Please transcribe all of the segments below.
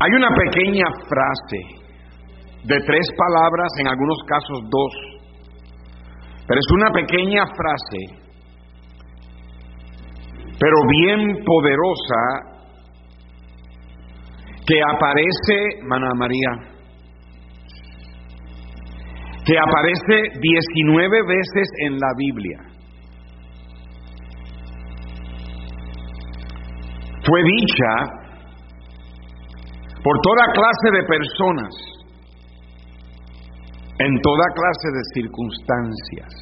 Hay una pequeña frase de tres palabras, en algunos casos dos, pero es una pequeña frase, pero bien poderosa, que aparece, Mana María, que aparece 19 veces en la Biblia. Fue dicha por toda clase de personas, en toda clase de circunstancias.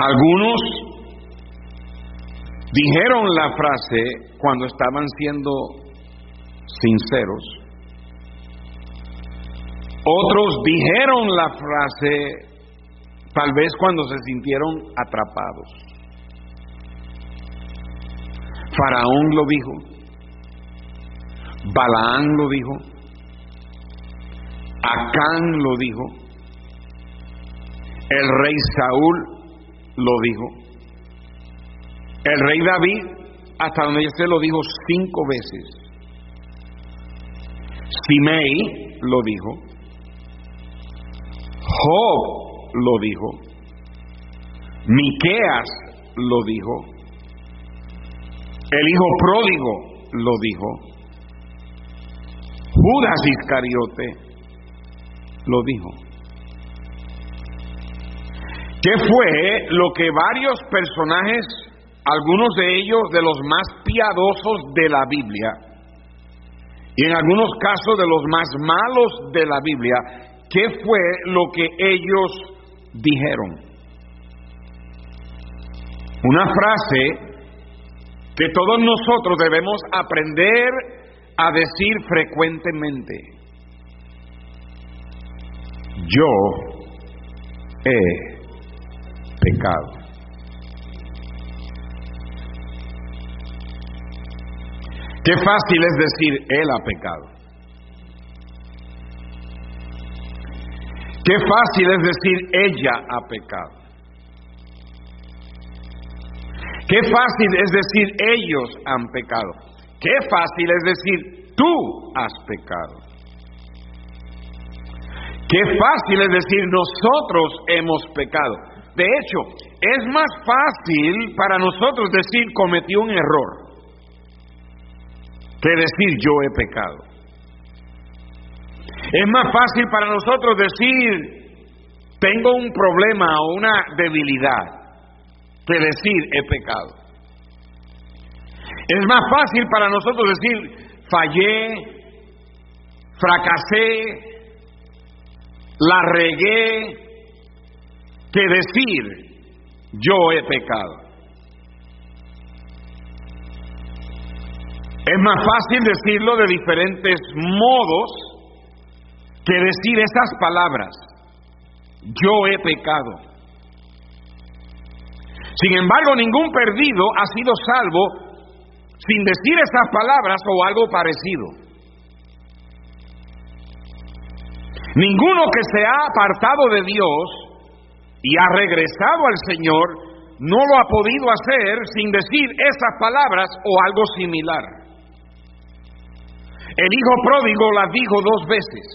Algunos dijeron la frase cuando estaban siendo sinceros. Otros dijeron la frase tal vez cuando se sintieron atrapados. Faraón lo dijo, Balaán lo dijo, Acán lo dijo, el rey Saúl lo dijo, el rey David, hasta donde ya se lo dijo cinco veces, Simei lo dijo, Job lo dijo, Miqueas lo dijo, el hijo pródigo lo dijo. Judas Iscariote lo dijo. ¿Qué fue lo que varios personajes, algunos de ellos de los más piadosos de la Biblia, y en algunos casos de los más malos de la Biblia, qué fue lo que ellos dijeron? Una frase que todos nosotros debemos aprender a decir frecuentemente. Yo he pecado. Qué fácil es decir, Él ha pecado. Qué fácil es decir, ella ha pecado. Qué fácil es decir ellos han pecado. Qué fácil es decir tú has pecado. Qué fácil es decir nosotros hemos pecado. De hecho, es más fácil para nosotros decir cometí un error que decir yo he pecado. Es más fácil para nosotros decir tengo un problema o una debilidad que decir he pecado. Es más fácil para nosotros decir fallé, fracasé, la regué, que decir yo he pecado. Es más fácil decirlo de diferentes modos que decir esas palabras. Yo he pecado. Sin embargo, ningún perdido ha sido salvo sin decir esas palabras o algo parecido. Ninguno que se ha apartado de Dios y ha regresado al Señor no lo ha podido hacer sin decir esas palabras o algo similar. El hijo pródigo las dijo dos veces.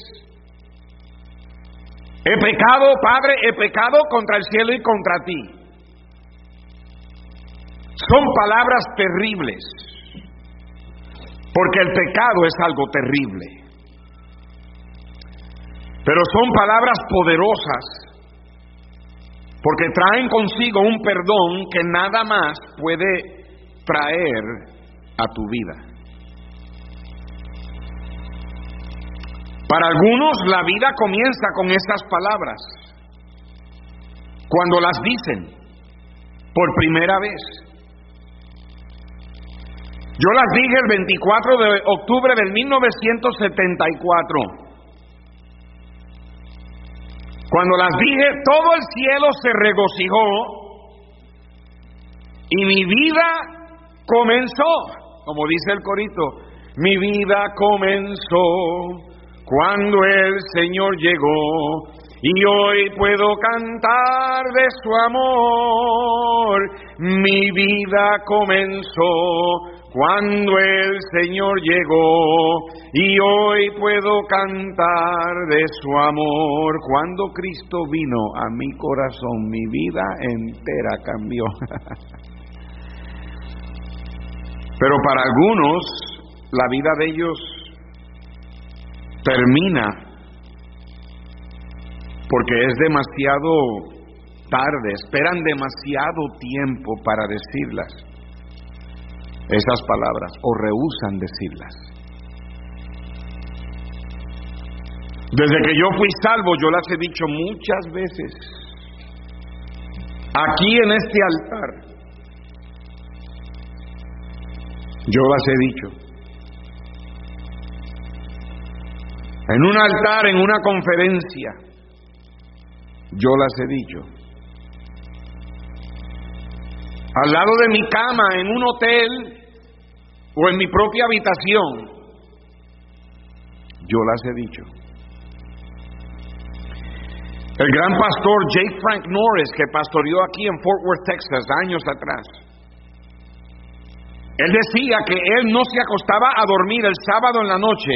He pecado, Padre, he pecado contra el cielo y contra ti. Son palabras terribles, porque el pecado es algo terrible. Pero son palabras poderosas, porque traen consigo un perdón que nada más puede traer a tu vida. Para algunos la vida comienza con estas palabras, cuando las dicen por primera vez. Yo las dije el 24 de octubre del 1974. Cuando las dije, todo el cielo se regocijó y mi vida comenzó, como dice el corito, mi vida comenzó cuando el Señor llegó y hoy puedo cantar de su amor. Mi vida comenzó cuando el Señor llegó y hoy puedo cantar de su amor. Cuando Cristo vino a mi corazón, mi vida entera cambió. Pero para algunos, la vida de ellos termina porque es demasiado tarde, esperan demasiado tiempo para decirlas esas palabras o rehusan decirlas. Desde que yo fui salvo, yo las he dicho muchas veces. Aquí en este altar, yo las he dicho. En un altar, en una conferencia, yo las he dicho al lado de mi cama en un hotel o en mi propia habitación. Yo las he dicho. El gran pastor J. Frank Norris, que pastoreó aquí en Fort Worth, Texas, años atrás, él decía que él no se acostaba a dormir el sábado en la noche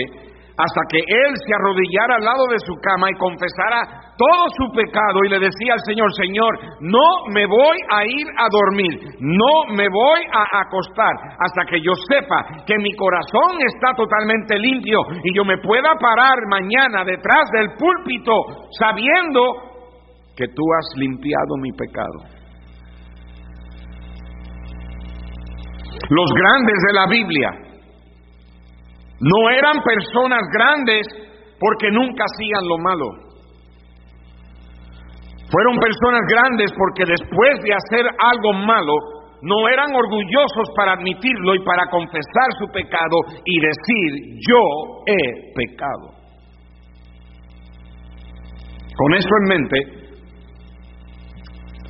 hasta que él se arrodillara al lado de su cama y confesara todo su pecado y le decía al Señor, Señor, no me voy a ir a dormir, no me voy a acostar hasta que yo sepa que mi corazón está totalmente limpio y yo me pueda parar mañana detrás del púlpito sabiendo que tú has limpiado mi pecado. Los grandes de la Biblia no eran personas grandes porque nunca hacían lo malo. Fueron personas grandes porque después de hacer algo malo, no eran orgullosos para admitirlo y para confesar su pecado y decir, yo he pecado. Con eso en mente,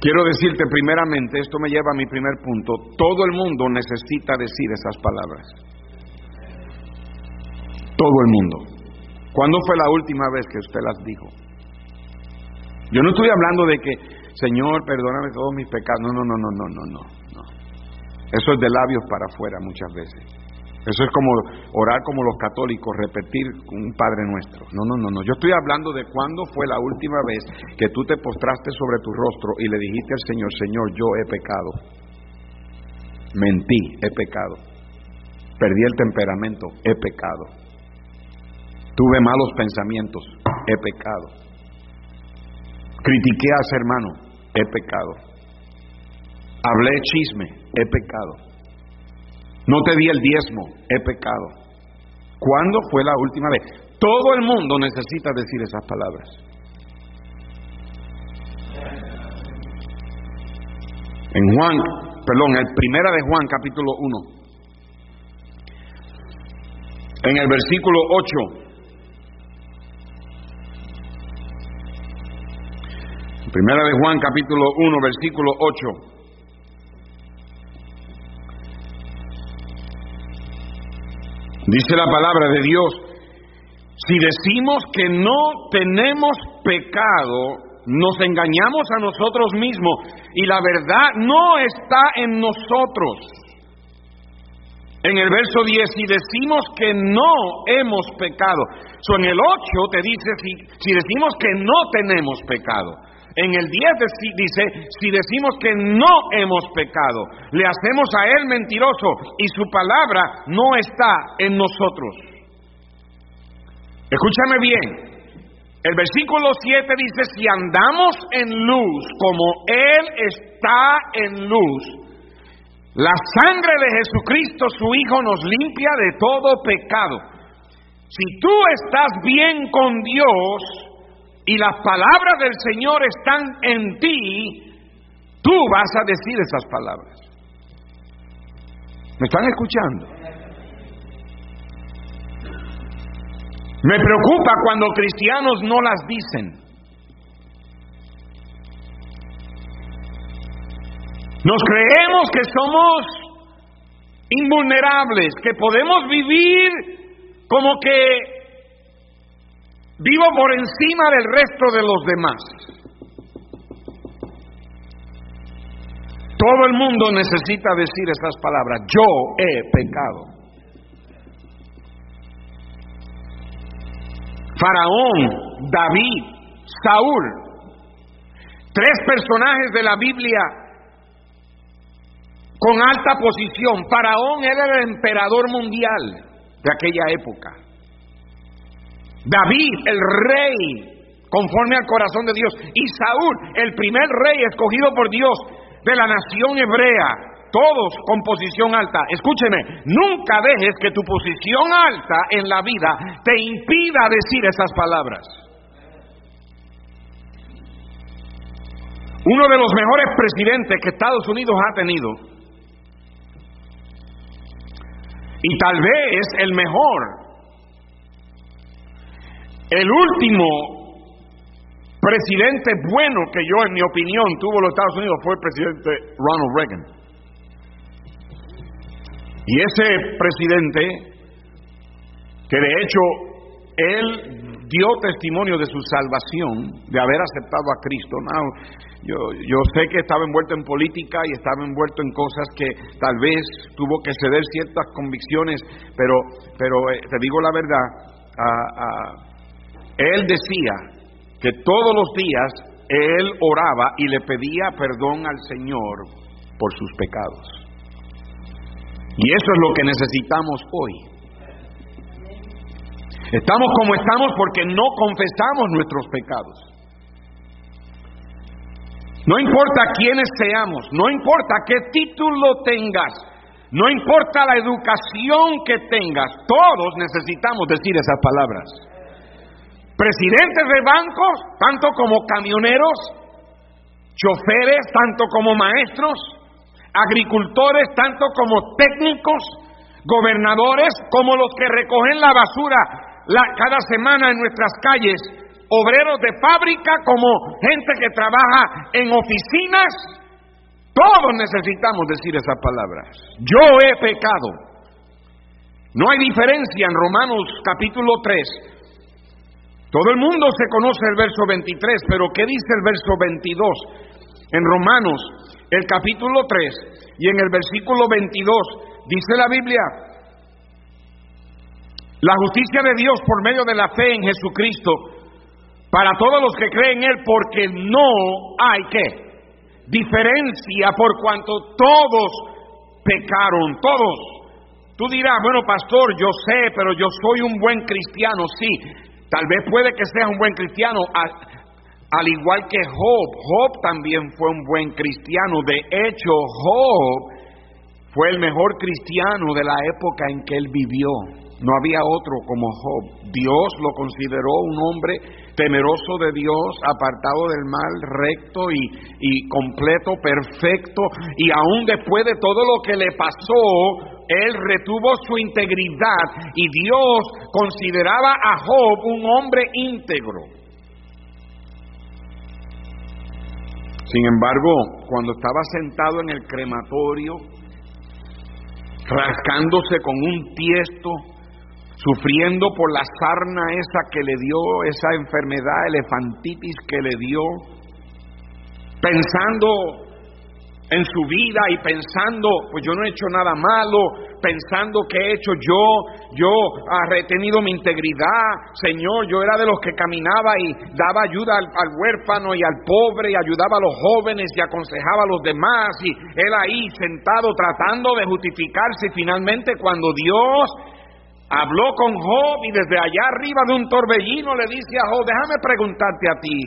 quiero decirte primeramente, esto me lleva a mi primer punto, todo el mundo necesita decir esas palabras. Todo el mundo. ¿Cuándo fue la última vez que usted las dijo? Yo no estoy hablando de que, Señor, perdóname todos mis pecados. No, no, no, no, no, no, no. Eso es de labios para afuera muchas veces. Eso es como orar como los católicos, repetir un Padre Nuestro. No, no, no, no. Yo estoy hablando de cuándo fue la última vez que tú te postraste sobre tu rostro y le dijiste al Señor, Señor, yo he pecado. Mentí, he pecado. Perdí el temperamento, he pecado. Tuve malos pensamientos, he pecado. Critiqué a ese hermano, he pecado. Hablé chisme, he pecado. No te di el diezmo, he pecado. ¿Cuándo fue la última vez? Todo el mundo necesita decir esas palabras. En Juan, perdón, el primera de Juan capítulo 1. En el versículo 8 Primera de Juan capítulo 1 versículo 8. Dice la palabra de Dios, si decimos que no tenemos pecado, nos engañamos a nosotros mismos y la verdad no está en nosotros. En el verso 10, si decimos que no hemos pecado, so en el 8 te dice, si, si decimos que no tenemos pecado, en el 10 dice, si decimos que no hemos pecado, le hacemos a Él mentiroso y su palabra no está en nosotros. Escúchame bien. El versículo 7 dice, si andamos en luz como Él está en luz, la sangre de Jesucristo, su Hijo, nos limpia de todo pecado. Si tú estás bien con Dios, y las palabras del Señor están en ti, tú vas a decir esas palabras. ¿Me están escuchando? Me preocupa cuando cristianos no las dicen. Nos creemos que somos invulnerables, que podemos vivir como que Vivo por encima del resto de los demás. Todo el mundo necesita decir esas palabras. Yo he pecado. Faraón, David, Saúl. Tres personajes de la Biblia con alta posición. Faraón era el emperador mundial de aquella época. David, el rey, conforme al corazón de Dios, y Saúl, el primer rey escogido por Dios de la nación hebrea, todos con posición alta. Escúcheme, nunca dejes que tu posición alta en la vida te impida decir esas palabras. Uno de los mejores presidentes que Estados Unidos ha tenido, y tal vez el mejor, el último presidente bueno que yo, en mi opinión, tuvo los Estados Unidos fue el presidente Ronald Reagan. Y ese presidente, que de hecho él dio testimonio de su salvación, de haber aceptado a Cristo. yo, yo sé que estaba envuelto en política y estaba envuelto en cosas que tal vez tuvo que ceder ciertas convicciones, pero, pero eh, te digo la verdad, a, él decía que todos los días él oraba y le pedía perdón al Señor por sus pecados. Y eso es lo que necesitamos hoy. Estamos como estamos porque no confesamos nuestros pecados. No importa quiénes seamos, no importa qué título tengas, no importa la educación que tengas, todos necesitamos decir esas palabras presidentes de bancos, tanto como camioneros, choferes, tanto como maestros, agricultores, tanto como técnicos, gobernadores, como los que recogen la basura cada semana en nuestras calles, obreros de fábrica, como gente que trabaja en oficinas. Todos necesitamos decir esas palabras. Yo he pecado. No hay diferencia en Romanos capítulo 3 todo el mundo se conoce el verso 23, pero ¿qué dice el verso 22? En Romanos, el capítulo 3 y en el versículo 22, dice la Biblia, la justicia de Dios por medio de la fe en Jesucristo para todos los que creen en Él, porque no hay que diferencia por cuanto todos pecaron, todos. Tú dirás, bueno, pastor, yo sé, pero yo soy un buen cristiano, sí, Tal vez puede que sea un buen cristiano, al, igual que Job. Job también fue un buen cristiano. De hecho, Job fue el mejor cristiano de la época en que él vivió. No había otro como Job. Dios lo consideró un hombre temeroso de Dios, apartado del mal, recto y, y completo, perfecto. Y aún después de todo lo que le pasó, él retuvo su integridad y Dios consideraba a Job un hombre íntegro. Sin embargo, cuando estaba sentado en el crematorio, rascándose con un tiesto, sufriendo por la sarna esa que le dio, esa enfermedad elefantitis que le dio, pensando en su vida y pensando, pues yo no he hecho nada malo, pensando que he hecho yo, yo he retenido mi integridad, Señor, yo era de los que caminaba y daba ayuda al, al, huérfano y al pobre y ayudaba a los jóvenes y aconsejaba a los demás y él ahí sentado tratando de justificarse y finalmente cuando Dios habló con Job y desde allá arriba de un torbellino le dice a Job, déjame preguntarte a ti,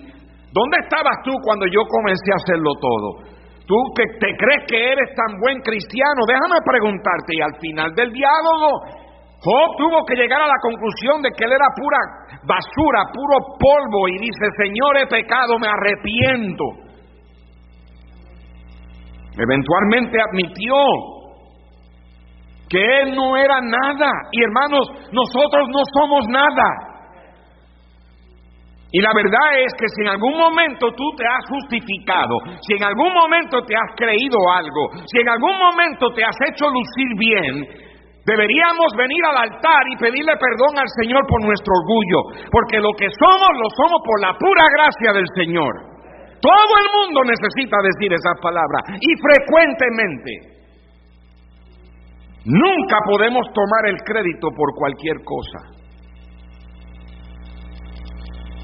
¿dónde estabas tú cuando yo comencé a hacerlo todo? Tú que te crees que eres tan buen cristiano, déjame preguntarte, y al final del diálogo, Job tuvo que llegar a la conclusión de que él era pura basura, puro polvo, y dice, Señor, he pecado, me arrepiento. Eventualmente admitió que él no era nada, y hermanos, nosotros no somos nada. Y la verdad es que si en algún momento tú te has justificado, si en algún momento te has creído algo, si en algún momento te has hecho lucir bien, Deberíamos venir al altar y pedirle perdón al Señor por nuestro orgullo, porque lo que somos lo somos por la pura gracia del Señor. Todo el mundo necesita decir esas palabras y frecuentemente. Nunca podemos tomar el crédito por cualquier cosa.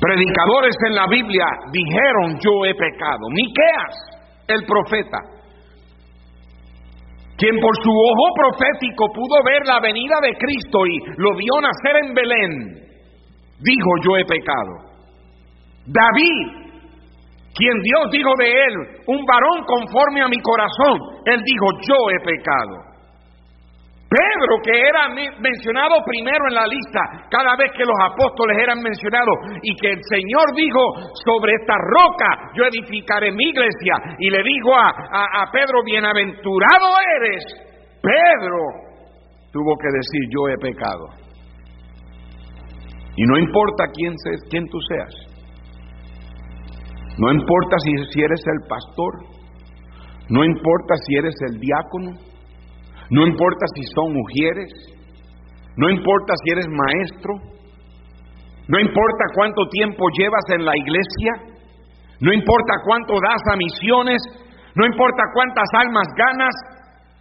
Predicadores en la Biblia dijeron yo he pecado. Miqueas, el profeta, quien por su ojo profético pudo ver la venida de Cristo y lo vio nacer en Belén, dijo yo he pecado. David, quien Dios dijo de él, un varón conforme a mi corazón, él dijo yo he pecado. Pedro, que era mencionado primero en la lista cada vez que los apóstoles eran mencionados y que el Señor dijo, sobre esta roca yo edificaré mi iglesia y le dijo a, a Pedro, bienaventurado eres, Pedro tuvo que decir, yo he pecado. Y no importa quién, quién tú seas, no importa si eres el pastor, no importa si eres el diácono, no importa si son mujeres, no importa si eres maestro, no importa cuánto tiempo llevas en la iglesia, no importa cuánto das a misiones, no importa cuántas almas ganas,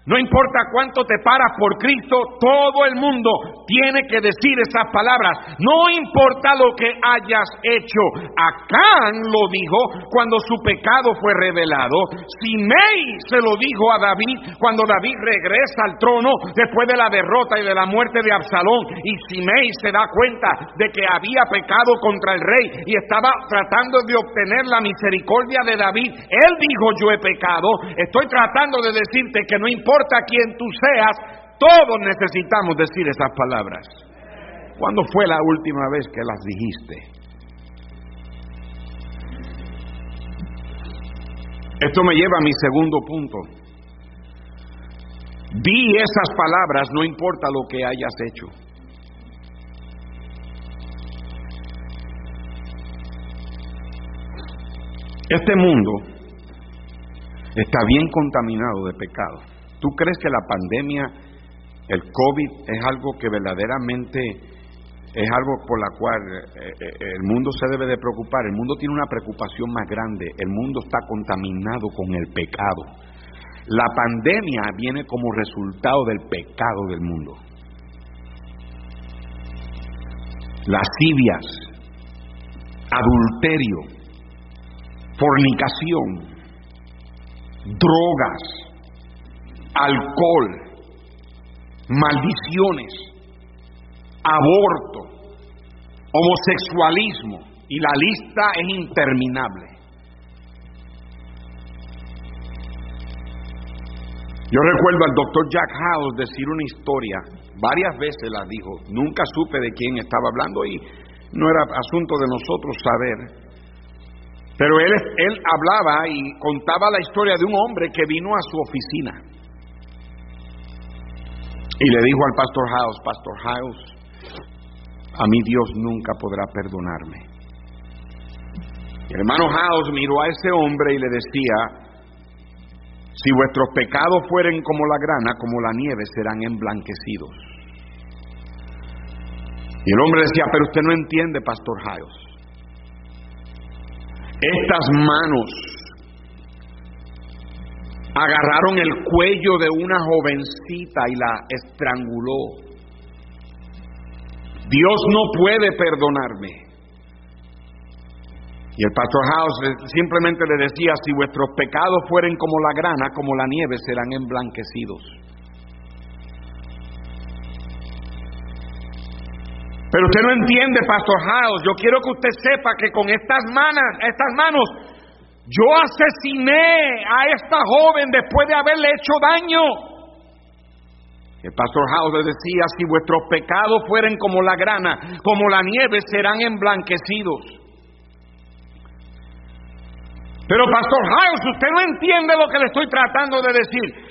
no importa cuánto te paras por Cristo, todo el mundo tiene que decir esas palabras. No importa lo que hayas hecho. Acán lo dijo cuando su pecado fue revelado. Simei se lo dijo a David cuando David regresa al trono después de la derrota y de la muerte de Absalón. Y Simei se da cuenta de que había pecado contra el rey y estaba tratando de obtener la misericordia de David. Él dijo yo he pecado. Estoy tratando de decirte que no importa importa quién tú seas, todos necesitamos decir esas palabras. ¿Cuándo fue la última vez que las dijiste? Esto me lleva a mi segundo punto. Di esas palabras, no importa lo que hayas hecho. Este mundo está bien contaminado de pecado. ¿Tú crees que la pandemia, el COVID, es algo que verdaderamente es algo por la cual eh, eh, el mundo se debe de preocupar? El mundo tiene una preocupación más grande. El mundo está contaminado con el pecado. La pandemia viene como resultado del pecado del mundo. Lascivias, adulterio, fornicación, drogas, alcohol, maldiciones, aborto, homosexualismo, y la lista es interminable. Yo recuerdo al doctor Jack House decir una historia, varias veces la dijo, nunca supe de quién estaba hablando y no era asunto de nosotros saber, pero él, él hablaba y contaba la historia de un hombre que vino a su oficina y le dijo al pastor House, Pastor House, a mí Dios nunca podrá perdonarme. El hermano House miró a ese hombre y le decía, si vuestros pecados fueren como la grana, como la nieve, serán emblanquecidos. Y el hombre decía, pero usted no entiende, Pastor House. Estas manos agarraron el cuello de una jovencita y la estranguló. Dios no puede perdonarme. Y el pastor House simplemente le decía, si vuestros pecados fueren como la grana, como la nieve, serán emblanquecidos. Pero usted no entiende, pastor House, yo quiero que usted sepa que con estas manos, estas manos yo asesiné a esta joven después de haberle hecho daño. El pastor House le decía, si vuestros pecados fueren como la grana, como la nieve, serán emblanquecidos. Pero pastor House, usted no entiende lo que le estoy tratando de decir.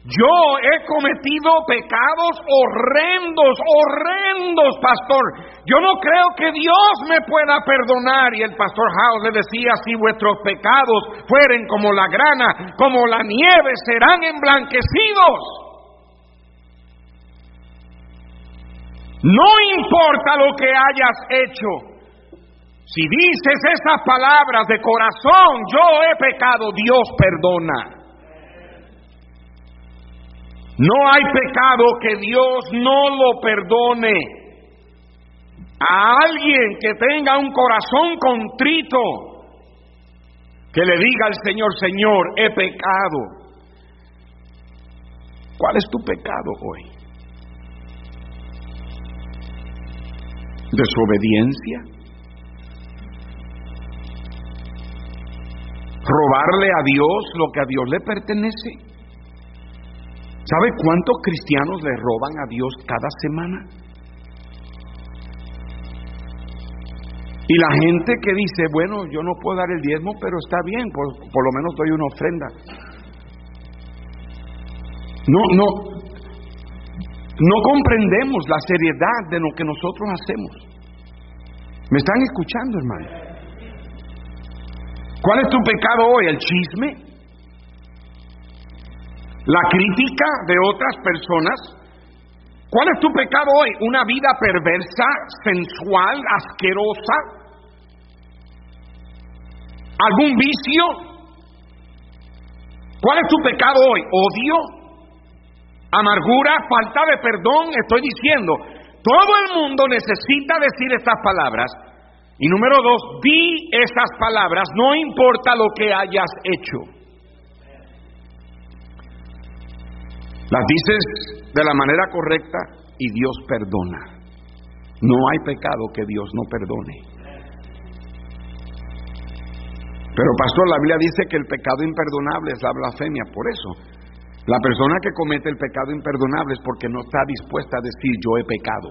Yo he cometido pecados horrendos, horrendos, pastor. Yo no creo que Dios me pueda perdonar. Y el pastor House le decía, si vuestros pecados fueren como la grana, como la nieve, serán emblanquecidos. No importa lo que hayas hecho. Si dices esas palabras de corazón, yo he pecado, Dios perdona. No hay pecado que Dios no lo perdone. A alguien que tenga un corazón contrito, que le diga al Señor, Señor, he pecado. ¿Cuál es tu pecado hoy? ¿Desobediencia? ¿Robarle a Dios lo que a Dios le pertenece? ¿Sabe cuántos cristianos le roban a Dios cada semana? Y la gente que dice, bueno, yo no puedo dar el diezmo, pero está bien, por, por lo menos doy una ofrenda. No, no, no comprendemos la seriedad de lo que nosotros hacemos. ¿Me están escuchando, hermano? ¿Cuál es tu pecado hoy? ¿El chisme? La crítica de otras personas. ¿Cuál es tu pecado hoy? ¿Una vida perversa, sensual, asquerosa? ¿Algún vicio? ¿Cuál es tu pecado hoy? ¿Odio? ¿Amargura? ¿Falta de perdón? Estoy diciendo, todo el mundo necesita decir estas palabras. Y número dos, di estas palabras, no importa lo que hayas hecho. Las dices de la manera correcta y Dios perdona. No hay pecado que Dios no perdone. Pero pastor, la Biblia dice que el pecado imperdonable es la blasfemia. Por eso, la persona que comete el pecado imperdonable es porque no está dispuesta a decir yo he pecado.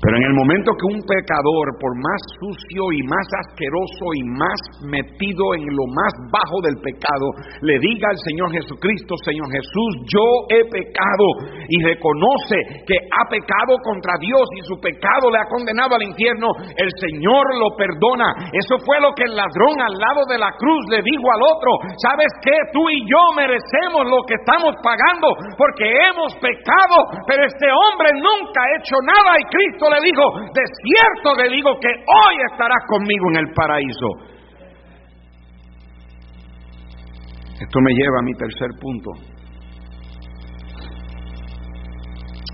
Pero en el momento que un pecador, por más sucio y más asqueroso y más metido en lo más bajo del pecado, le diga al Señor Jesucristo, Señor Jesús, yo he pecado y reconoce que ha pecado contra Dios y su pecado le ha condenado al infierno, el Señor lo perdona. Eso fue lo que el ladrón al lado de la cruz le dijo al otro, ¿sabes qué? Tú y yo merecemos lo que estamos pagando porque hemos pecado, pero este hombre nunca ha hecho nada y Cristo le dijo, de cierto le digo que hoy estarás conmigo en el paraíso. Esto me lleva a mi tercer punto.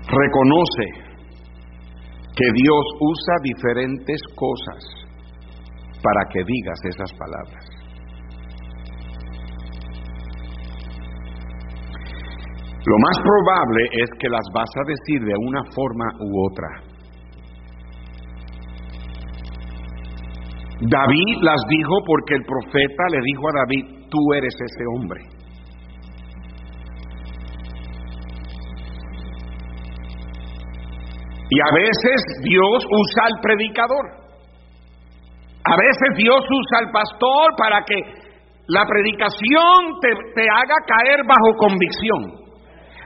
Reconoce que Dios usa diferentes cosas para que digas esas palabras. Lo más probable es que las vas a decir de una forma u otra. David las dijo porque el profeta le dijo a David, tú eres ese hombre. Y a veces Dios usa al predicador. A veces Dios usa al pastor para que la predicación te, haga caer bajo convicción.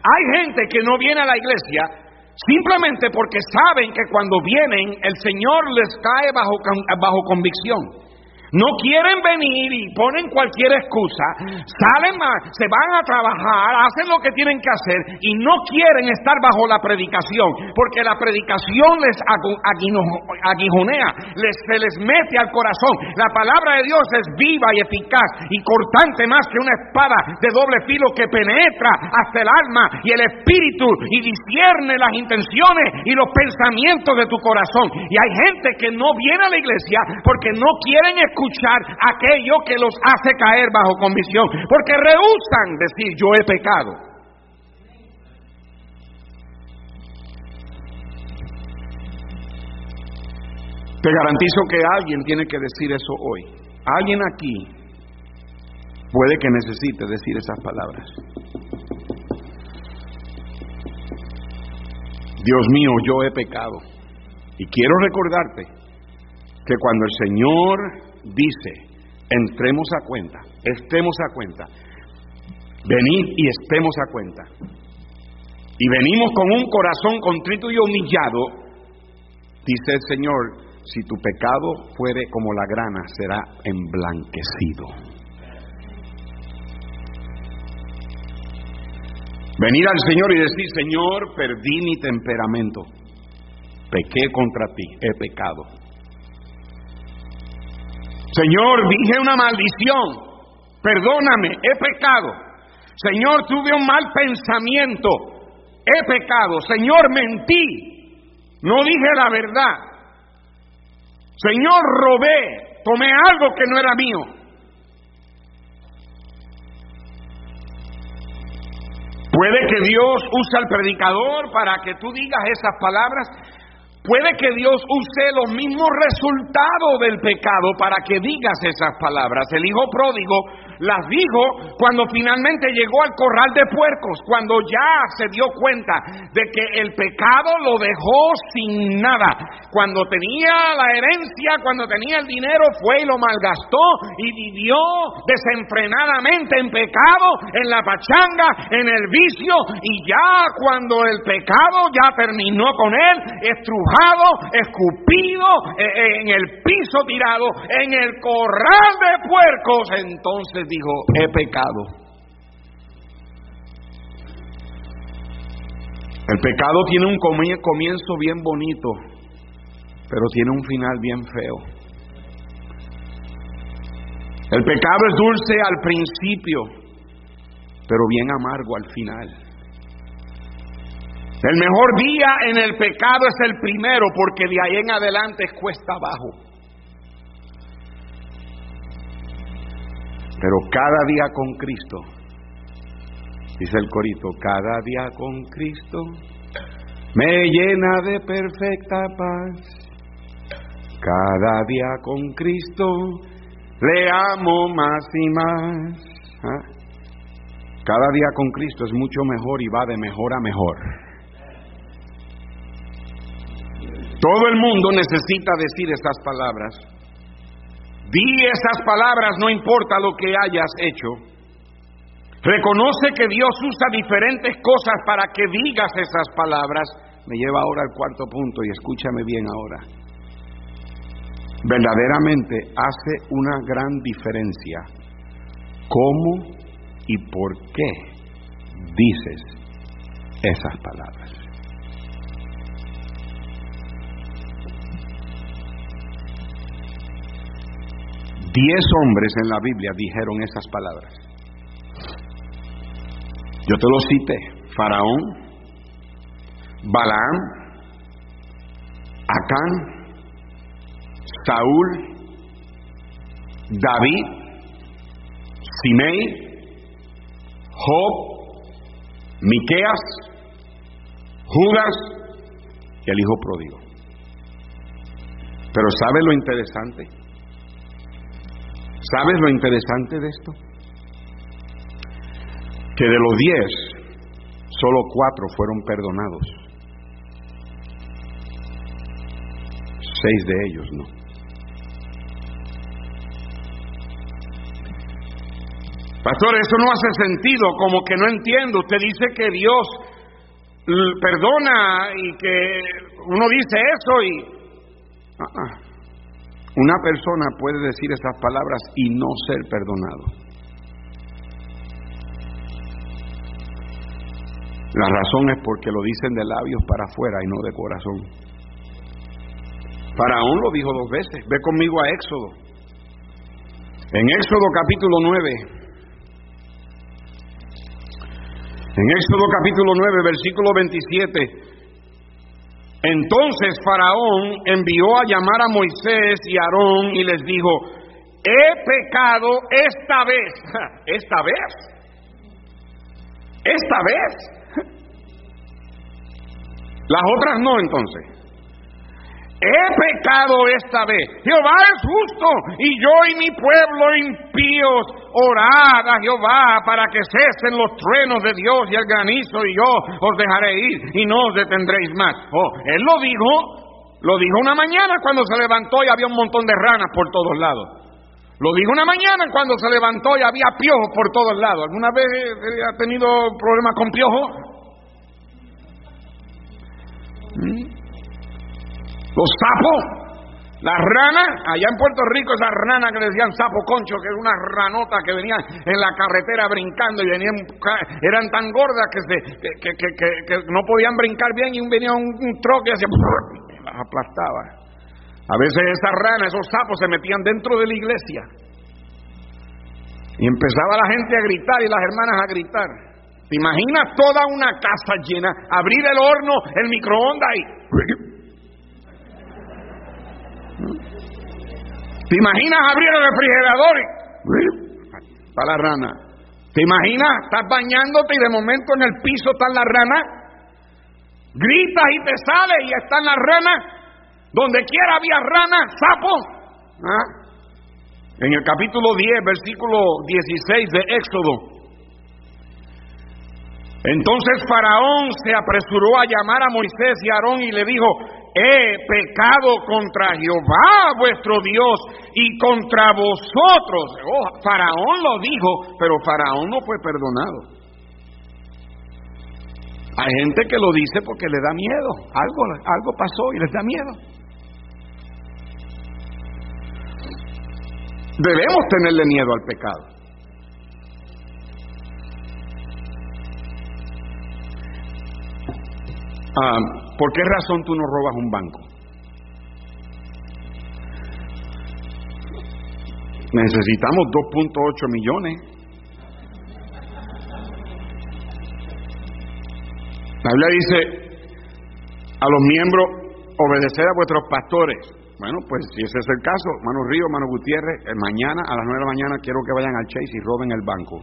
Hay gente que no viene a la iglesia Simplemente porque saben que cuando vienen el Señor les cae bajo, bajo convicción. No quieren venir y ponen cualquier excusa, salen más, se van a trabajar, hacen lo que tienen que hacer y no quieren estar bajo la predicación, porque la predicación les aguijonea, les, se les mete al corazón. La palabra de Dios es viva y eficaz y cortante más que una espada de doble filo que penetra hasta el alma y el espíritu y discierne las intenciones y los pensamientos de tu corazón. Y hay gente que no viene a la iglesia porque no quieren escuchar escuchar aquello que los hace caer bajo convicción, porque rehusan decir yo he pecado. Te garantizo que alguien tiene que decir eso hoy. Alguien aquí puede que necesite decir esas palabras. Dios mío, yo he pecado. Y quiero recordarte que cuando el Señor dice, entremos a cuenta, estemos a cuenta, venid y estemos a cuenta. Y venimos con un corazón contrito y humillado, dice el Señor, si tu pecado fuere como la grana, será emblanquecido. Venir al Señor y decir, Señor, perdí mi temperamento. pequé contra ti, he pecado. Señor, dije una maldición, perdóname, he pecado. Señor, tuve un mal pensamiento, he pecado. Señor, mentí, no dije la verdad. Señor, robé, tomé algo que no era mío. Puede que Dios use al predicador para que tú digas esas palabras. Puede que Dios use los mismos resultados del pecado para que digas esas palabras. El hijo pródigo las dijo cuando finalmente llegó al corral de puercos, cuando ya se dio cuenta de que el pecado lo dejó sin nada. Cuando tenía la herencia, cuando tenía el dinero, fue y lo malgastó y vivió desenfrenadamente en pecado, en la pachanga, en el vicio y ya cuando el pecado ya terminó con él, estrujado, escupido, eh, eh, en el piso tirado, en el corral de puercos, entonces dijo, he pecado. El pecado tiene un comienzo bien bonito, pero tiene un final bien feo. El pecado es dulce al principio, pero bien amargo al final. El mejor día en el pecado es el primero, porque de ahí en adelante es cuesta abajo. Pero cada día con Cristo, dice el corito, cada día con Cristo me llena de perfecta paz. Cada día con Cristo le amo más y más. ¿Ah? Cada día con Cristo es mucho mejor y va de mejor a mejor. Todo el mundo necesita decir esas palabras. Di esas palabras, no importa lo que hayas hecho. Reconoce que Dios usa diferentes cosas para que digas esas palabras. Me lleva ahora al cuarto punto y escúchame bien ahora. Verdaderamente hace una gran diferencia cómo y por qué dices esas palabras. Diez hombres en la Biblia dijeron esas palabras. Yo te lo cité. Faraón, Balaam, Acán, Saúl, David, Simei, Job, Miqueas, Judas y el hijo pródigo. Pero ¿sabe lo interesante? ¿Sabes lo interesante de esto? Que de los diez, solo cuatro fueron perdonados. Seis de ellos no. Pastor, eso no hace sentido, como que no entiendo. Usted dice que Dios perdona y que uno dice eso y... Ah, ah. Una persona puede decir esas palabras y no ser perdonado. La razón es porque lo dicen de labios para afuera y no de corazón. Faraón lo dijo dos veces. Ve conmigo a Éxodo. En Éxodo capítulo 9. En Éxodo capítulo 9, versículo 27. Entonces Faraón envió a llamar a Moisés y Aarón y les dijo, he pecado esta vez, esta vez, esta vez. Las otras no entonces. He pecado esta vez. Jehová es justo y yo y mi pueblo impíos orad a Jehová para que cesen los truenos de Dios y el granizo y yo os dejaré ir y no os detendréis más. Oh, él lo dijo, lo dijo una mañana cuando se levantó y había un montón de ranas por todos lados. Lo dijo una mañana cuando se levantó y había piojos por todos lados. ¿Alguna vez ha tenido problemas con piojos? Los sapos, las ranas, allá en Puerto Rico esas ranas que le decían sapo concho, que es una ranota que venían en la carretera brincando y venían, eran tan gordas que, se, que, que, que, no podían brincar bien y venía un, troque y hacía... las aplastaba. A veces esas ranas, esos sapos se metían dentro de la iglesia. Y empezaba la gente a gritar y las hermanas a gritar. ¿Te imaginas toda una casa llena? Abrir el horno, el microondas y... ¿Te imaginas abrir el refrigerador y... Para la rana. ¿Te imaginas? Estás bañándote y de momento en el piso están las ranas. Gritas y te sales y están las ranas. Donde quiera había ranas, sapo. ¿Ah? En el capítulo 10, versículo 16 de Éxodo. Entonces Faraón se apresuró a llamar a Moisés y a Aarón y le dijo, he pecado contra Jehová vuestro Dios y contra vosotros. Oh, Faraón lo dijo, pero Faraón no fue perdonado. Hay gente que lo dice porque le da miedo. Algo, algo pasó y les da miedo. Debemos tenerle miedo al pecado. Ah, ¿Por qué razón tú no robas un banco? Necesitamos 2.8 millones. La Biblia dice a los miembros obedecer a vuestros pastores. Bueno, pues si ese es el caso, Mano Río, Mano Gutiérrez, eh, mañana a las 9 de la mañana quiero que vayan al Chase y roben el banco.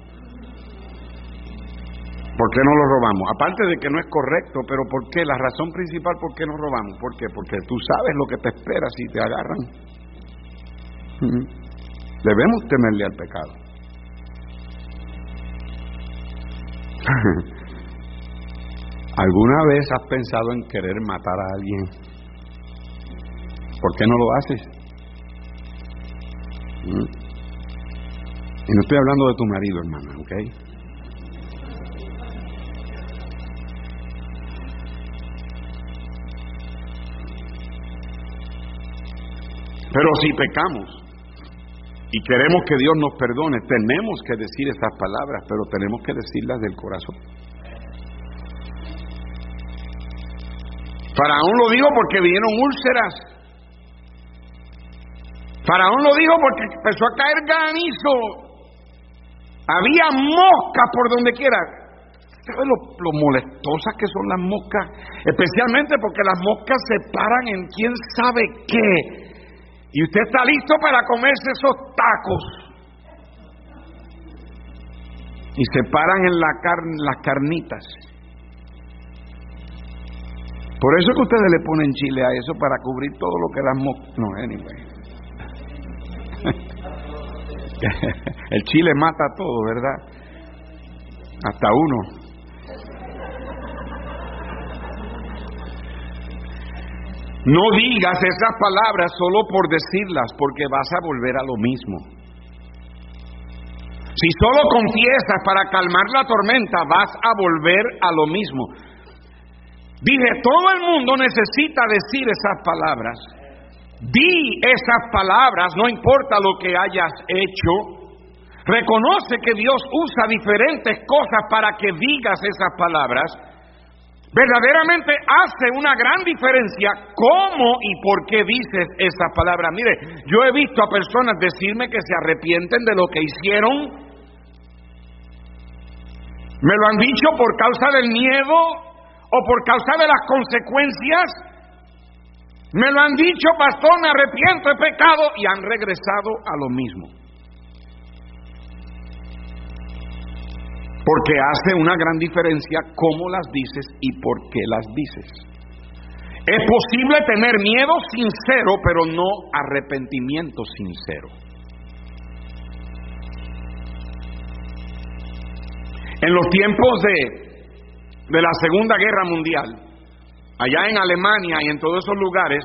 ¿Por qué no lo robamos? Aparte de que no es correcto, pero ¿por qué? La razón principal por qué no robamos. ¿Por qué? Porque tú sabes lo que te espera si te agarran. Debemos temerle al pecado. ¿Alguna vez has pensado en querer matar a alguien? ¿Por qué no lo haces? Y no estoy hablando de tu marido, hermana, ¿ok? Pero si pecamos y queremos que Dios nos perdone, tenemos que decir estas palabras, pero tenemos que decirlas del corazón. Faraón lo dijo porque vinieron úlceras. Faraón lo dijo porque empezó a caer granizo. Había moscas por donde quiera. ¿Sabe lo, lo, molestosas que son las moscas? Especialmente porque las moscas se paran en quién sabe qué. Y usted está listo para comerse esos tacos. Y se paran en la carne, las carnitas. Por eso que ustedes le ponen chile a eso para cubrir todo lo que las. No, anyway. El chile mata todo, ¿verdad? Hasta uno. No digas esas palabras solo por decirlas, porque vas a volver a lo mismo. Si solo confiesas para calmar la tormenta, vas a volver a lo mismo. Dije, todo el mundo necesita decir esas palabras. Di esas palabras, no importa lo que hayas hecho. Reconoce que Dios usa diferentes cosas para que digas esas palabras verdaderamente hace una gran diferencia cómo y por qué dices esas palabras. Mire, yo he visto a personas decirme que se arrepienten de lo que hicieron. Me lo han dicho por causa del miedo o por causa de las consecuencias. Me lo han dicho, pastor, arrepiento, he pecado y han regresado a lo mismo. Porque hace una gran diferencia cómo las dices y por qué las dices. Es posible tener miedo sincero, pero no arrepentimiento sincero. En los tiempos de, de la Segunda Guerra Mundial, allá en Alemania y en todos esos lugares,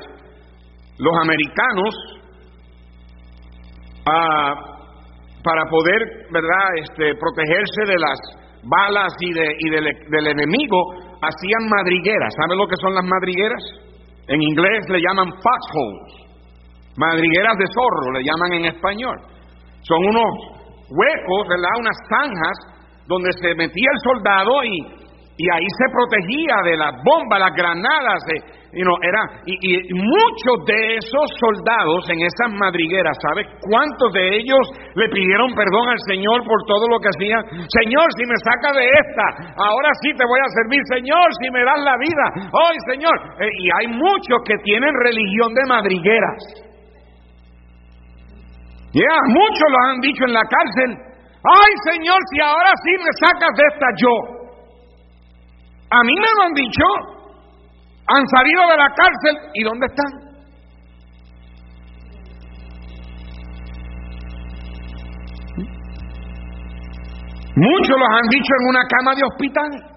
los americanos, ah, para poder, ¿verdad?, este, protegerse de las balas y, de, y del, del enemigo, hacían madrigueras. ¿Saben lo que son las madrigueras? En inglés le llaman foxholes. Madrigueras de zorro, le llaman en español. Son unos huecos, ¿verdad? Unas zanjas donde se metía el soldado y y ahí se protegía de las bombas, las granadas, you era, y, muchos de esos soldados en esas madrigueras, ¿sabes cuántos de ellos le pidieron perdón al Señor por todo lo que hacían? Señor, si me saca de esta, ahora sí te voy a servir, Señor, si me das la vida, hoy Señor. Eh, y hay muchos que tienen religión de madrigueras. Ya, muchos lo han dicho en la cárcel. Ay Señor, si ahora sí me sacas de esta yo. A mí me lo han dicho. Han salido de la cárcel y ¿dónde están? Muchos los han dicho en una cama de hospital.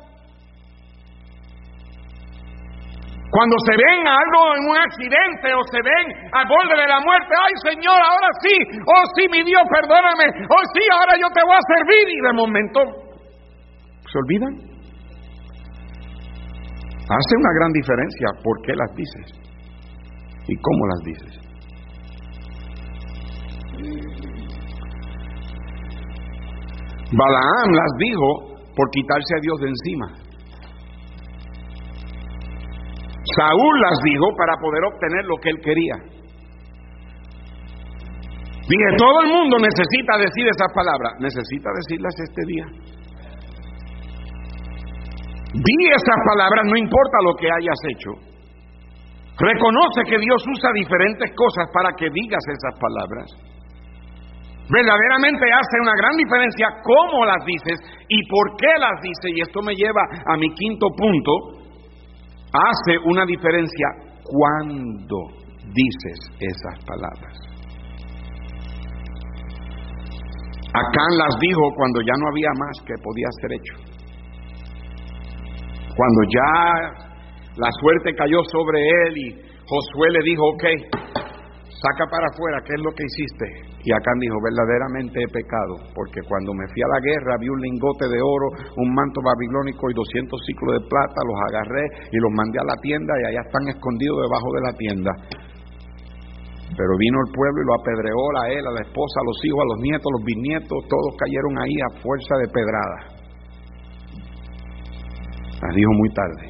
Cuando se ven algo en un accidente o se ven al borde de la muerte, ay Señor, ahora sí, oh sí, mi Dios, perdóname, oh sí, ahora yo te voy a servir y de momento se olvidan. Hace una gran diferencia por qué las dices y cómo las dices. Balaam las dijo por quitarse a Dios de encima. Saúl las dijo para poder obtener lo que él quería. Dije, todo el mundo necesita decir esas palabras. Necesita decirlas este día. Di esas palabras, no importa lo que hayas hecho. Reconoce que Dios usa diferentes cosas para que digas esas palabras. Verdaderamente hace una gran diferencia cómo las dices y por qué las dices. Y esto me lleva a mi quinto punto. Hace una diferencia cuando dices esas palabras. Acán las dijo cuando ya no había más que podía ser hecho. Cuando ya la suerte cayó sobre él y Josué le dijo, ok, saca para afuera, ¿qué es lo que hiciste? Y Acán dijo, verdaderamente he pecado, porque cuando me fui a la guerra vi un lingote de oro, un manto babilónico y 200 ciclos de plata, los agarré y los mandé a la tienda y allá están escondidos debajo de la tienda. Pero vino el pueblo y lo apedreó a él, a la esposa, a los hijos, a los nietos, a los bisnietos, todos cayeron ahí a fuerza de pedrada. Las dijo muy tarde.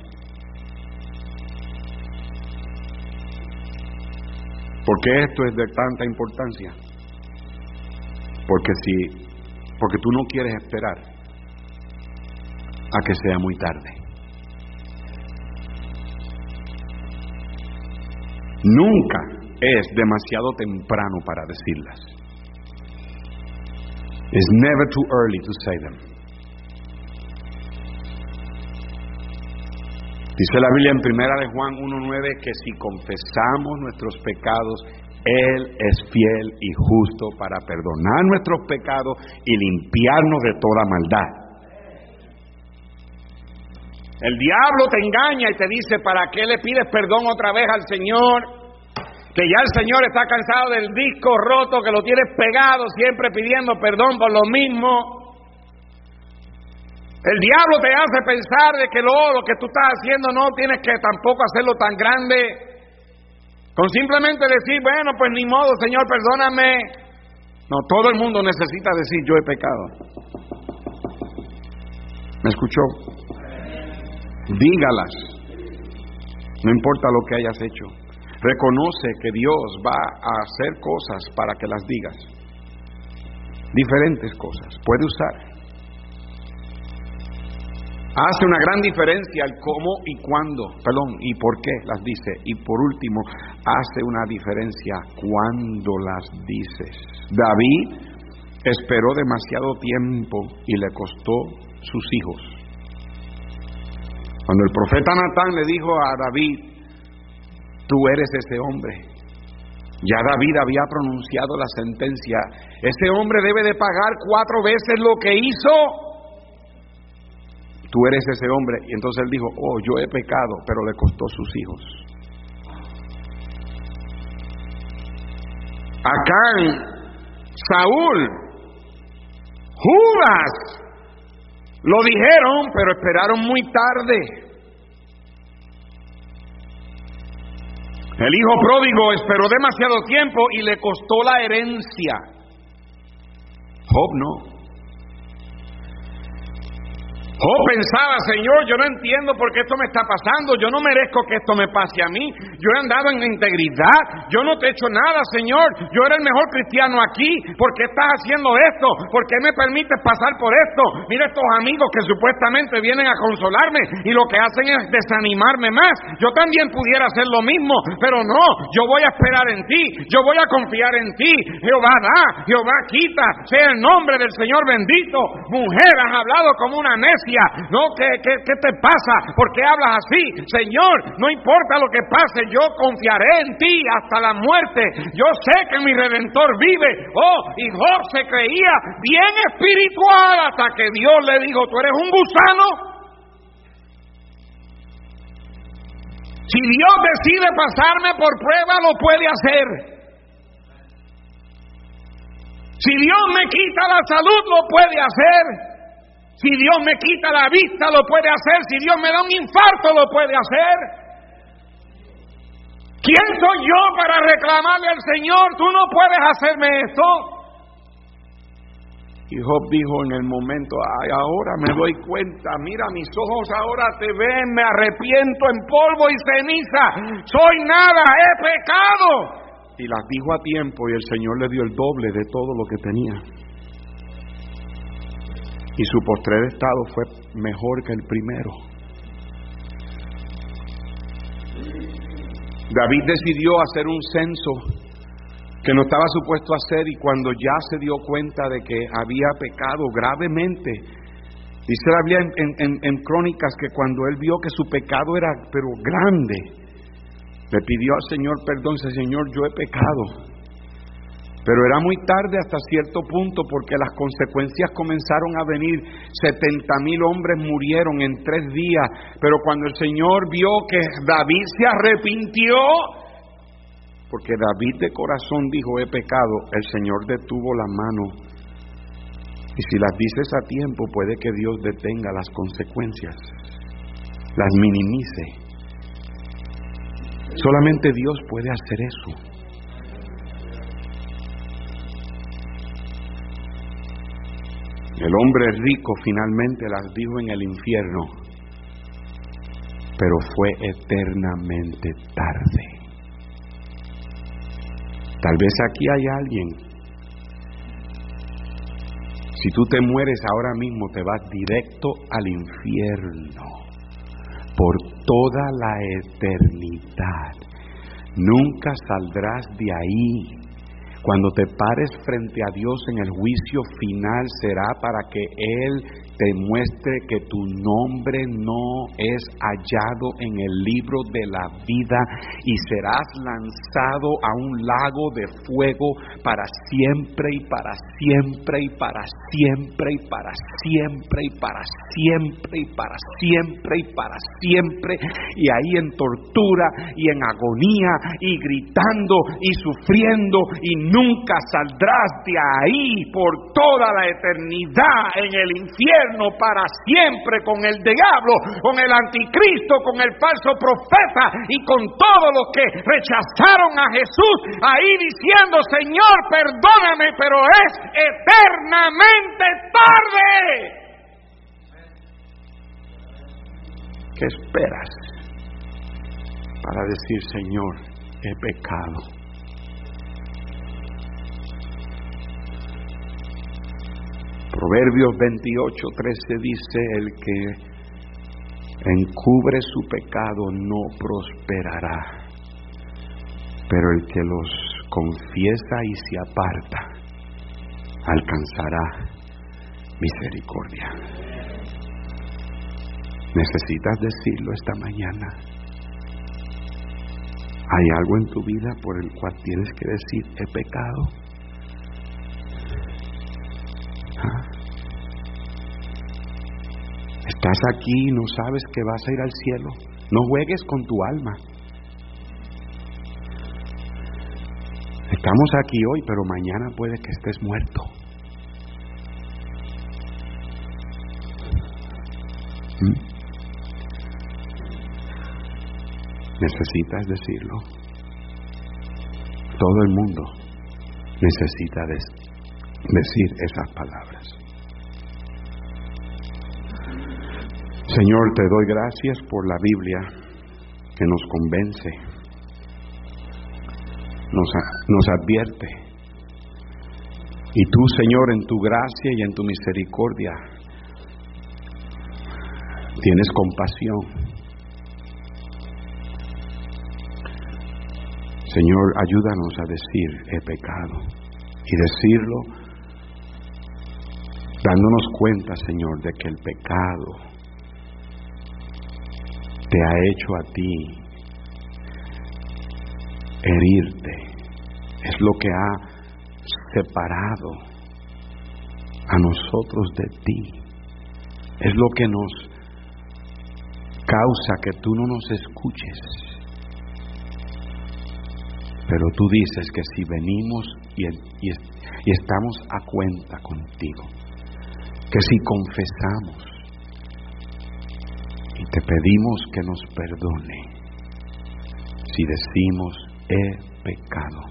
¿Por qué esto es de tanta importancia? Porque si porque tú no quieres esperar a que sea muy tarde. Nunca es demasiado temprano para decirlas. It's never too early to say them. Dice la Biblia en primera de Juan 1.9 que si confesamos nuestros pecados, Él es fiel y justo para perdonar nuestros pecados y limpiarnos de toda maldad. El diablo te engaña y te dice, ¿para qué le pides perdón otra vez al Señor? Que ya el Señor está cansado del disco roto, que lo tienes pegado siempre pidiendo perdón por lo mismo. El diablo te hace pensar de que lo, que tú estás haciendo no tienes que tampoco hacerlo tan grande. Con simplemente decir, bueno, pues ni modo, Señor, perdóname. No, todo el mundo necesita decir, yo he pecado. ¿Me escuchó? Dígalas. No importa lo que hayas hecho. Reconoce que Dios va a hacer cosas para que las digas. Diferentes cosas. Puede usar Hace una gran diferencia el cómo y cuándo, perdón, y por qué las dice. Y por último, hace una diferencia cuándo las dices. David esperó demasiado tiempo y le costó sus hijos. Cuando el profeta Natán le dijo a David, tú eres ese hombre, ya David había pronunciado la sentencia, ese hombre debe de pagar cuatro veces lo que hizo tú eres ese hombre. Y entonces él dijo, oh, yo he pecado, pero le costó sus hijos. Acá, Saúl, Judas, lo dijeron, pero esperaron muy tarde. El hijo pródigo esperó demasiado tiempo y le costó la herencia. Job no. Oh, pensaba, Señor, yo no entiendo por qué esto me está pasando, yo no merezco que esto me pase a mí, yo he andado en integridad, yo no te he hecho nada, Señor, yo era el mejor cristiano aquí, ¿por qué estás haciendo esto? ¿Por qué me permites pasar por esto? Mira estos amigos que supuestamente vienen a consolarme y lo que hacen es desanimarme más. Yo también pudiera hacer lo mismo, pero no, yo voy a esperar en ti, yo voy a confiar en ti. Jehová da, Jehová quita, sea el nombre del Señor bendito. Mujer, has hablado como una necia no, ¿qué, qué, qué te pasa? ¿Por qué hablas así? Señor, no importa lo que pase, yo confiaré en ti hasta la muerte. Yo sé que mi redentor vive. Oh, y Job se creía bien espiritual hasta que Dios le dijo, tú eres un gusano. Si Dios decide pasarme por prueba, lo puede hacer. Si Dios me quita la salud, lo puede hacer. Si Dios me quita la vista, lo puede hacer. Si Dios me da un infarto, lo puede hacer. ¿Quién soy yo para reclamarle al Señor? Tú no puedes hacerme esto. Y Job dijo en el momento, ay, ahora me doy cuenta, mira, mis ojos ahora te ven, me arrepiento en polvo y ceniza, soy nada, he pecado. Y las dijo a tiempo y el Señor le dio el doble de todo lo que tenía y su postrer estado fue mejor que el primero. David decidió hacer un censo que no estaba supuesto hacer y cuando ya se dio cuenta de que había pecado gravemente, dice la Biblia en, en Crónicas que cuando él vio que su pecado era pero grande, le pidió al Señor perdón, dice Señor, yo he pecado pero era muy tarde hasta cierto punto porque las consecuencias comenzaron a venir. 70 mil hombres murieron en tres días. Pero cuando el Señor vio que David se arrepintió, porque David de corazón dijo, he pecado, el Señor detuvo la mano. Y si las dices a tiempo, puede que Dios detenga las consecuencias, las minimice. Solamente Dios puede hacer eso. El hombre rico finalmente las dijo en el infierno, pero fue eternamente tarde. Tal vez aquí hay alguien. Si tú te mueres ahora mismo, te vas directo al infierno por toda la eternidad. Nunca saldrás de ahí cuando te pares frente a Dios en el juicio final será para que Él te muestre que tu nombre no es hallado en el libro de la vida y serás lanzado a un lago de fuego para siempre y para siempre y para siempre y para siempre y para siempre y para siempre y para siempre. Y ahí en tortura y en agonía y gritando y sufriendo y nunca saldrás de ahí por toda la eternidad en el infierno para siempre con el diablo, con el anticristo, con el falso profeta y con todos los que rechazaron a Jesús, ahí diciendo, Señor, perdóname, pero es eternamente tarde. ¿Qué esperas para decir, Señor, he pecado? Proverbios 28, 13 dice, el que encubre su pecado no prosperará, pero el que los confiesa y se aparta alcanzará misericordia. Necesitas decirlo esta mañana. ¿Hay algo en tu vida por el cual tienes que decir, he pecado? Estás aquí y no sabes que vas a ir al cielo. No juegues con tu alma. Estamos aquí hoy, pero mañana puede que estés muerto. ¿Mm? Necesitas decirlo. Todo el mundo necesita decir esas palabras. Señor, te doy gracias por la Biblia que nos convence, nos, nos advierte. Y tú, Señor, en tu gracia y en tu misericordia, tienes compasión. Señor, ayúdanos a decir he pecado y decirlo dándonos cuenta, Señor, de que el pecado te ha hecho a ti herirte, es lo que ha separado a nosotros de ti, es lo que nos causa que tú no nos escuches. Pero tú dices que si venimos y, y, y estamos a cuenta contigo, que si confesamos, y te pedimos que nos perdone si decimos he pecado.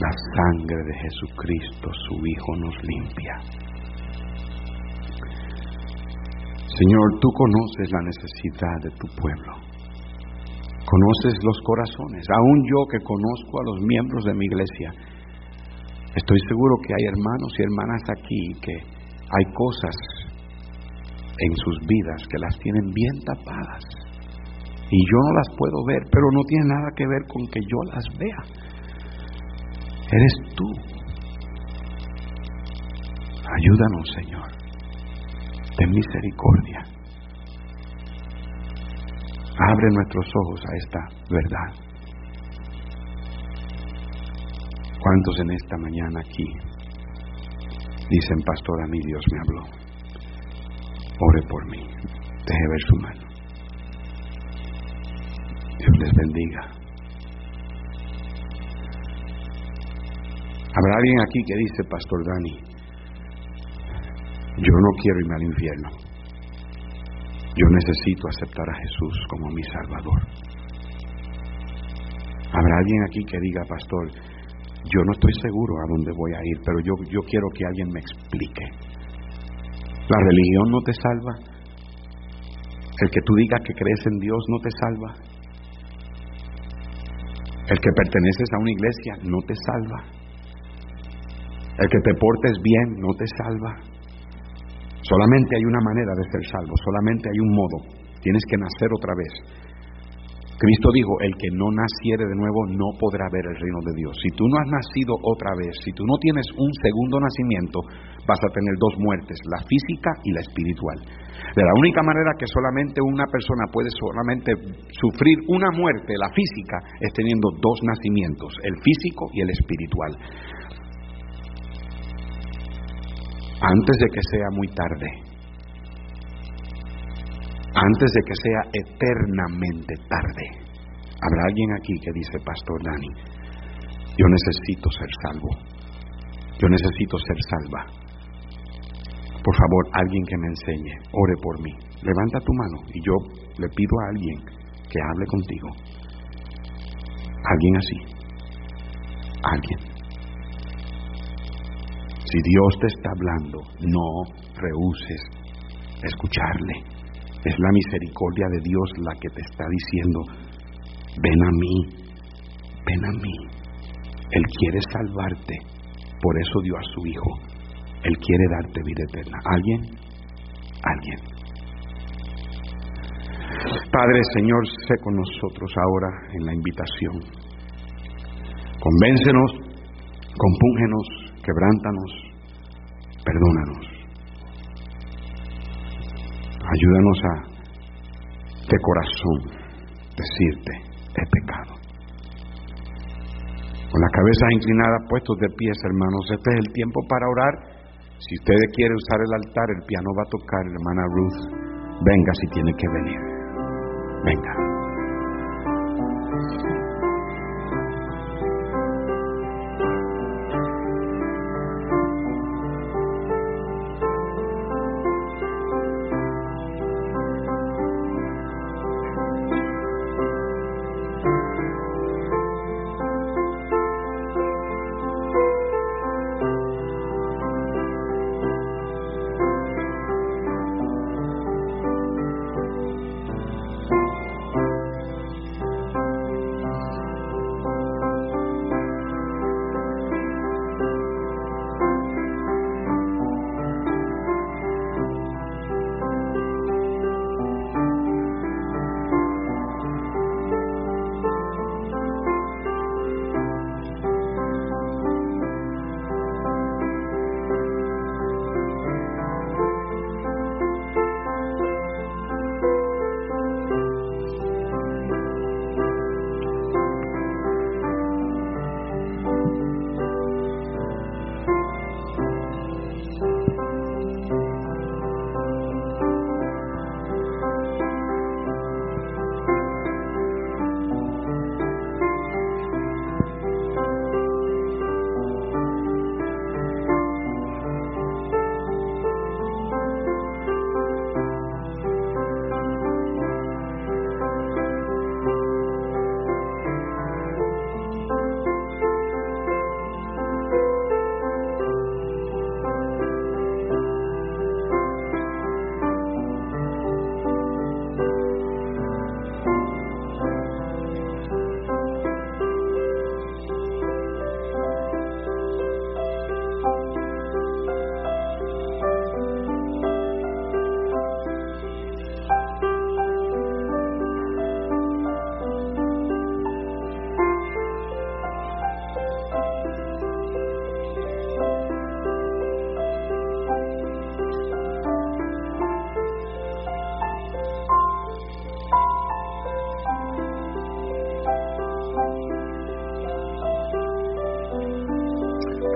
La sangre de Jesucristo, su Hijo, nos limpia. Señor, tú conoces la necesidad de tu pueblo. Conoces los corazones. Aún yo que conozco a los miembros de mi iglesia, estoy seguro que hay hermanos y hermanas aquí que hay cosas en sus vidas que las tienen bien tapadas. Y yo no las puedo ver, pero no tiene nada que ver con que yo las vea. Eres tú. Ayúdanos, Señor. Ten misericordia. Abre nuestros ojos a esta verdad. ¿Cuántos en esta mañana aquí dicen, pastor, a mí Dios me habló? Ore por mí. Deje ver su mano. Dios les bendiga. Habrá alguien aquí que dice, Pastor Dani, yo no quiero irme al infierno. Yo necesito aceptar a Jesús como mi Salvador. Habrá alguien aquí que diga, Pastor, yo no estoy seguro a dónde voy a ir, pero yo, yo quiero que alguien me explique. La religión no te salva. El que tú digas que crees en Dios no te salva. El que perteneces a una iglesia no te salva. El que te portes bien no te salva. Solamente hay una manera de ser salvo, solamente hay un modo. Tienes que nacer otra vez. Cristo dijo, el que no naciere de nuevo no podrá ver el reino de Dios. Si tú no has nacido otra vez, si tú no tienes un segundo nacimiento, vas a tener dos muertes, la física y la espiritual. De la única manera que solamente una persona puede solamente sufrir una muerte, la física, es teniendo dos nacimientos, el físico y el espiritual. Antes de que sea muy tarde, antes de que sea eternamente tarde. Habrá alguien aquí que dice, Pastor Dani, yo necesito ser salvo, yo necesito ser salva. Por favor, alguien que me enseñe, ore por mí. Levanta tu mano y yo le pido a alguien que hable contigo. Alguien así. Alguien. Si Dios te está hablando, no rehuses escucharle. Es la misericordia de Dios la que te está diciendo, ven a mí, ven a mí. Él quiere salvarte, por eso dio a su Hijo. Él quiere darte vida eterna. ¿Alguien? ¿Alguien? Padre Señor, sé con nosotros ahora en la invitación. Convéncenos, compúngenos, quebrántanos, perdónanos. Ayúdanos a de corazón decirte, he pecado. Con la cabeza inclinada, puestos de pies, hermanos, este es el tiempo para orar. Si usted quiere usar el altar, el piano va a tocar, hermana Ruth. Venga si tiene que venir. Venga.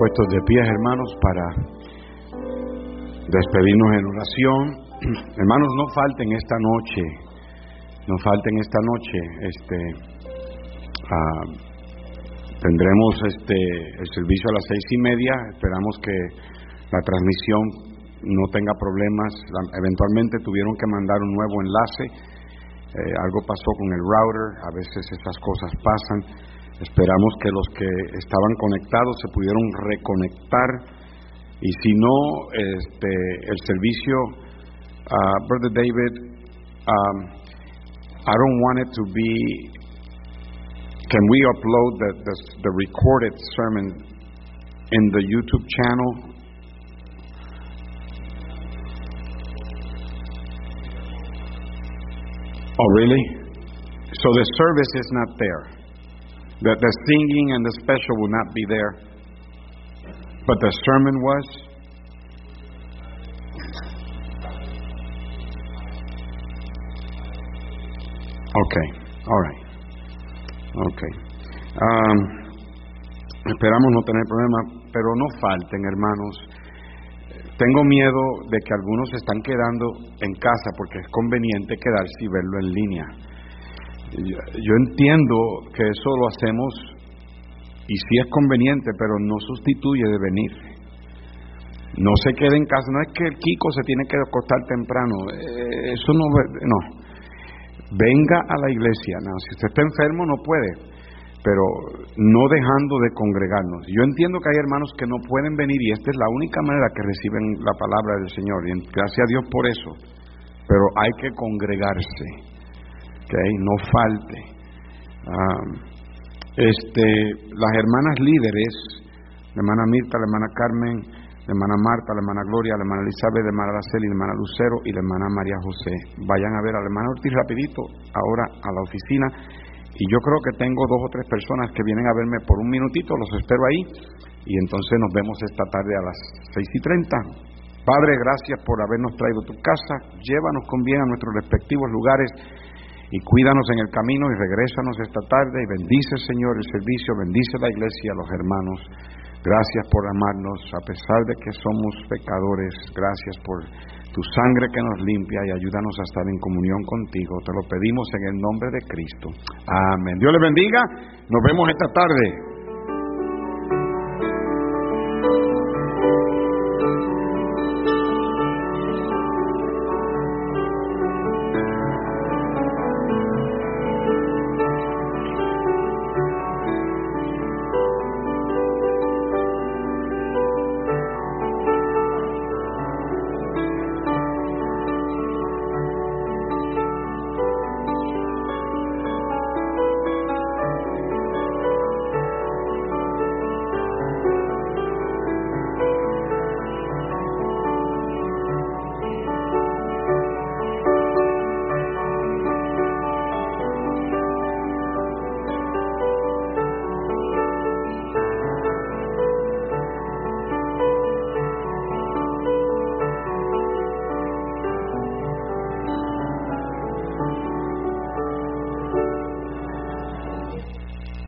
Puestos de pie, hermanos, para despedirnos en oración. hermanos, no falten esta noche, no falten esta noche, este, ah, tendremos este el servicio a las seis y media. Esperamos que la transmisión no tenga problemas. Eventualmente tuvieron que mandar un nuevo enlace. Eh, algo pasó con el router. A veces esas cosas pasan. Esperamos que los que estaban conectados se pudieron reconectar y si no, este, el servicio, uh, Brother David, um, I don't want it to be. Can we upload the, the, the recorded sermon in the YouTube channel? Oh, really? So the service is not there. The, the singing and the special will not be there. But the sermon was. Okay, all right. Okay. Um, esperamos no tener problemas, pero no falten, hermanos. Tengo miedo de que algunos se están quedando en casa porque es conveniente quedarse y verlo en línea. Yo entiendo que eso lo hacemos y sí es conveniente, pero no sustituye de venir. No se quede en casa, no es que el Kiko se tiene que acostar temprano, eh, eso no, no. Venga a la iglesia, no, si usted está enfermo no puede, pero no dejando de congregarnos. Yo entiendo que hay hermanos que no pueden venir y esta es la única manera que reciben la palabra del Señor, y gracias a Dios por eso, pero hay que congregarse no falte. Ah, este, las hermanas líderes, la hermana Mirta, la hermana Carmen, la hermana Marta, la hermana Gloria, la hermana Elizabeth, la hermana Araceli, hermana Lucero y la hermana María José. Vayan a ver a la hermana Ortiz rapidito, ahora a la oficina. Y yo creo que tengo dos o tres personas que vienen a verme por un minutito, los espero ahí. Y entonces nos vemos esta tarde a las seis y treinta. Padre, gracias por habernos traído a tu casa. Llévanos con bien a nuestros respectivos lugares y cuídanos en el camino y regrésanos esta tarde y bendice, Señor, el servicio, bendice la iglesia, los hermanos. Gracias por amarnos a pesar de que somos pecadores. Gracias por tu sangre que nos limpia y ayúdanos a estar en comunión contigo. Te lo pedimos en el nombre de Cristo. Amén. Dios le bendiga. Nos vemos esta tarde.